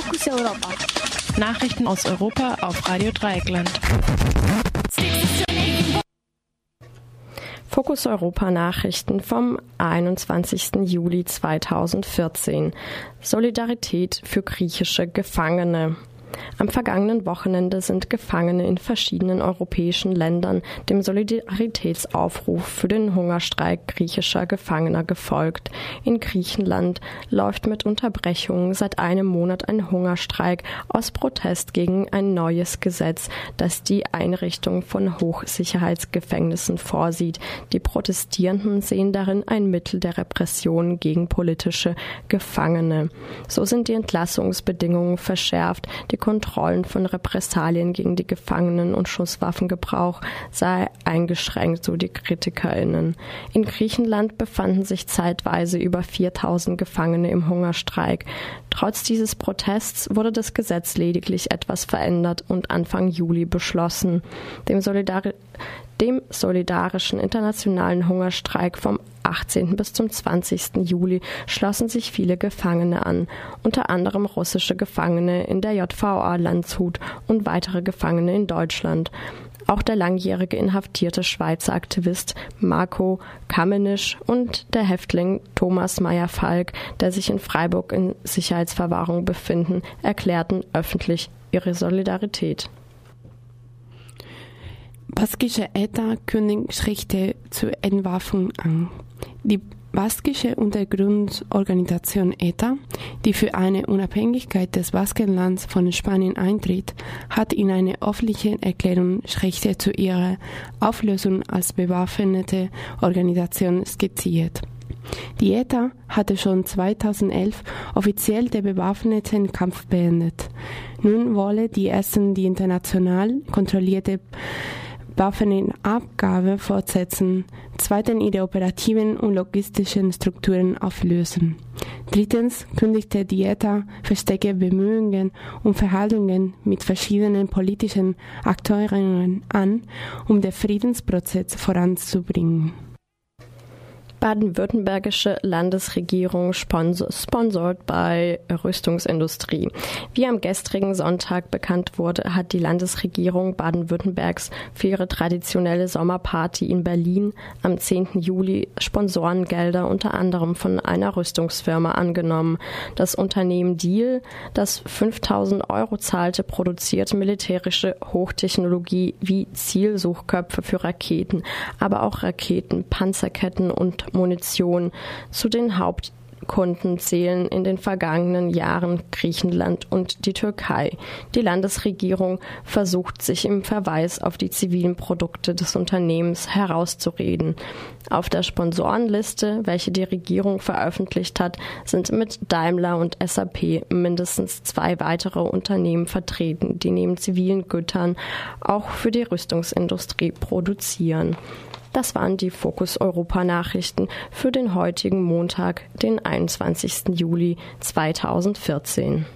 Fokus Europa. Nachrichten aus Europa auf Radio Dreieckland. Fokus Europa Nachrichten vom 21. Juli 2014. Solidarität für griechische Gefangene. Am vergangenen Wochenende sind Gefangene in verschiedenen europäischen Ländern dem Solidaritätsaufruf für den Hungerstreik griechischer Gefangener gefolgt. In Griechenland läuft mit Unterbrechungen seit einem Monat ein Hungerstreik aus Protest gegen ein neues Gesetz, das die Einrichtung von Hochsicherheitsgefängnissen vorsieht. Die Protestierenden sehen darin ein Mittel der Repression gegen politische Gefangene. So sind die Entlassungsbedingungen verschärft, die Kontrollen von Repressalien gegen die Gefangenen und Schusswaffengebrauch sei eingeschränkt, so die KritikerInnen. In Griechenland befanden sich zeitweise über 4000 Gefangene im Hungerstreik. Trotz dieses Protests wurde das Gesetz lediglich etwas verändert und Anfang Juli beschlossen. Dem Solidar dem solidarischen internationalen Hungerstreik vom 18. bis zum 20. Juli schlossen sich viele Gefangene an, unter anderem russische Gefangene in der JVA Landshut und weitere Gefangene in Deutschland. Auch der langjährige inhaftierte Schweizer Aktivist Marco Kamenisch und der Häftling Thomas Meyer-Falk, der sich in Freiburg in Sicherheitsverwahrung befinden, erklärten öffentlich ihre Solidarität. Baskische ETA kündigt Schritte zur Entwaffnung an. Die baskische Untergrundorganisation ETA, die für eine Unabhängigkeit des Baskenlands von Spanien eintritt, hat in einer öffentlichen Erklärung Schritte zu ihrer Auflösung als bewaffnete Organisation skizziert. Die ETA hatte schon 2011 offiziell den bewaffneten Kampf beendet. Nun wolle die ersten die international kontrollierte Waffenabgabe fortsetzen, zweitens ihre operativen und logistischen Strukturen auflösen. Drittens kündigte die ETA versteckte Bemühungen und Verhandlungen mit verschiedenen politischen Akteuren an, um den Friedensprozess voranzubringen. Baden-Württembergische Landesregierung sponsort bei Rüstungsindustrie. Wie am gestrigen Sonntag bekannt wurde, hat die Landesregierung Baden-Württembergs für ihre traditionelle Sommerparty in Berlin am 10. Juli Sponsorengelder unter anderem von einer Rüstungsfirma angenommen. Das Unternehmen Deal, das 5000 Euro zahlte, produziert militärische Hochtechnologie wie Zielsuchköpfe für Raketen, aber auch Raketen, Panzerketten und Munition. Zu den Hauptkunden zählen in den vergangenen Jahren Griechenland und die Türkei. Die Landesregierung versucht sich im Verweis auf die zivilen Produkte des Unternehmens herauszureden. Auf der Sponsorenliste, welche die Regierung veröffentlicht hat, sind mit Daimler und SAP mindestens zwei weitere Unternehmen vertreten, die neben zivilen Gütern auch für die Rüstungsindustrie produzieren. Das waren die Fokus Europa Nachrichten für den heutigen Montag, den 21. Juli 2014.